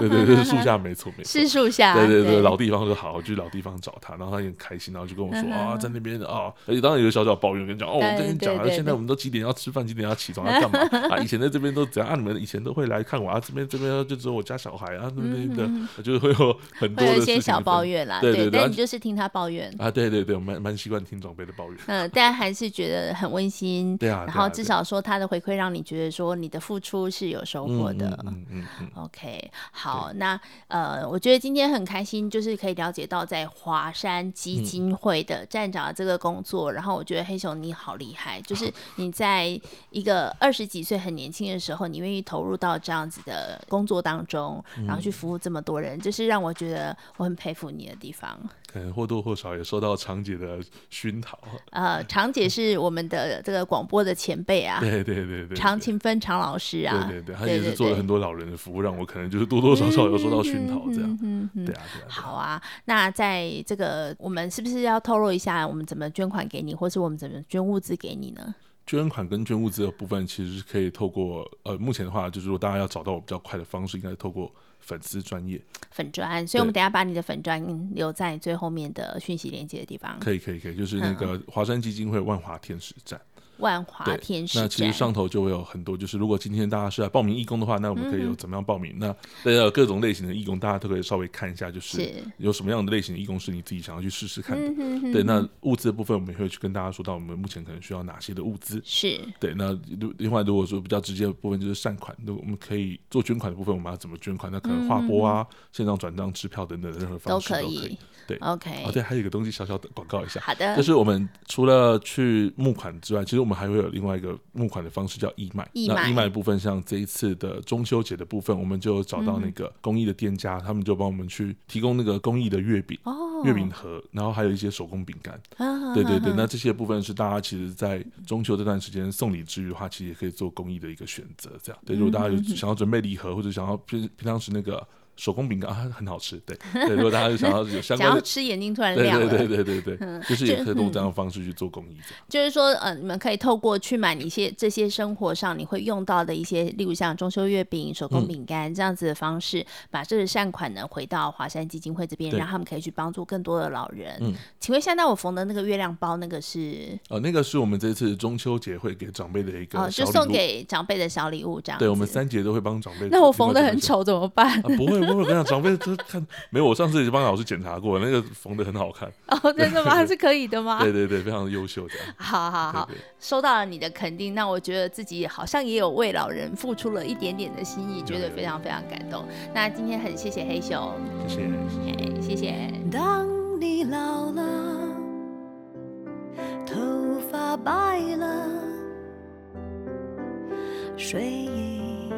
Speaker 2: 对对对，树下没错没错，
Speaker 1: 是树下。
Speaker 2: 对对对，老地方就好，我去老地方找他，然后他也很开心，然后就跟我说啊，在那边啊，而且当然有小小抱怨，跟你讲哦，我跟你讲啊，现在我们都几点要吃饭，几点要起床，要干嘛 啊？以前在这边都怎样啊？你们以前都会来看我啊？这边这边就只有我家小孩啊，那边的？就是会有很多的一些
Speaker 1: 小抱怨啦。对对对，但你就是听他抱怨
Speaker 2: 啊？对对对，我蛮蛮习惯听长辈的抱怨。
Speaker 1: 嗯，但还是觉得很温馨。对啊。然后至少说他的回馈让你觉得说你的付出是有收获的。嗯嗯嗯。OK，好，那呃，我觉得今天很开心，就是可以了解到在华山基金会的站长的这个工作。然后我觉得黑熊你好厉害，就是你在一个二十几岁很年轻的时候，你愿意投入到这样子的工作当中，然后去服务这么多人，就是让我觉得我很佩服你的地方。
Speaker 2: 可能或多或少也受到长姐的熏陶。
Speaker 1: 呃，长姐是我们的 这个广播的前辈啊，
Speaker 2: 对对对对，
Speaker 1: 长青芬长老师啊，
Speaker 2: 对对对，他也是做了很多老人的服务，让我可能就是多多少少有受到熏陶这样。嗯嗯，对啊对啊。
Speaker 1: 好啊，那在这个我们是不是要透露一下，我们怎么捐款给你，或是我们怎么捐物资给你呢？
Speaker 2: 捐款跟捐物资的部分，其实是可以透过呃，目前的话，就是说大家要找到我比较快的方式，应该是透过。粉丝专业
Speaker 1: 粉专，所以我们等下把你的粉专留在最后面的讯息连接的地方。
Speaker 2: 可以，可以，可以，就是那个华山基金会万华天使站。
Speaker 1: 万华天使，
Speaker 2: 那其实上头就会有很多，就是如果今天大家是来报名义工的话，那我们可以有怎么样报名？嗯、那大家有各种类型的义工，大家都可以稍微看一下，就是有什么样的类型的义工是你自己想要去试试看的。是对，那物资的部分，我们也会去跟大家说到，我们目前可能需要哪些的物资。是对，那另外如果说比较直接的部分，就是善款，那我们可以做捐款的部分，我们要怎么捐款？那可能划拨啊、线上转账、支票等等的任何方式都可以。对，OK。哦，对，还有一个东西小小的广告一下，好的，就是我们除了去募款之外，其实我们还会有另外一个。募款的方式叫义卖，义卖那义卖的部分，像这一次的中秋节的部分，我们就找到那个公益的店家，嗯、他们就帮我们去提供那个公益的月饼、哦、月饼盒，然后还有一些手工饼干。啊、对对对，那这些部分是大家其实，在中秋这段时间送礼之余的话，其实也可以做公益的一个选择。这样，对，如果大家有想要准备礼盒，或者想要平平常时那个。手工饼干啊，很好吃，对 对。如果大家就想要有相关，
Speaker 1: 想要吃眼睛突然亮了，
Speaker 2: 对对对对对对，嗯、就是也可以用这样的方式去做公益。
Speaker 1: 就是说，呃，你们可以透过去买一些这些生活上你会用到的一些，例如像中秋月饼、手工饼干这样子的方式，嗯、把这个善款呢回到华山基金会这边，让他们可以去帮助更多的老人。嗯，请问，现在我缝的那个月亮包，那个是？
Speaker 2: 呃，那个是我们这次中秋节会给长辈的一个哦，
Speaker 1: 就送给长辈的小礼物这样。
Speaker 2: 对，我们三节都会帮长辈。
Speaker 1: 那我缝的很丑怎么办？
Speaker 2: 啊、不会不会，跟你讲长辈。看没有，我上次已经帮老师检查过，那个缝的很好看
Speaker 1: 哦，真的吗？还是可以的吗？
Speaker 2: 对对对，非常的优秀的。
Speaker 1: 好好好，对对对，收到了你的肯定，那我觉得自己好像也有为老人付出了一点点的心意，觉得非常非常感动。那今天很谢谢黑熊，
Speaker 2: 谢谢，
Speaker 1: 谢谢。谢谢。
Speaker 3: 当你老了，头发白了，睡意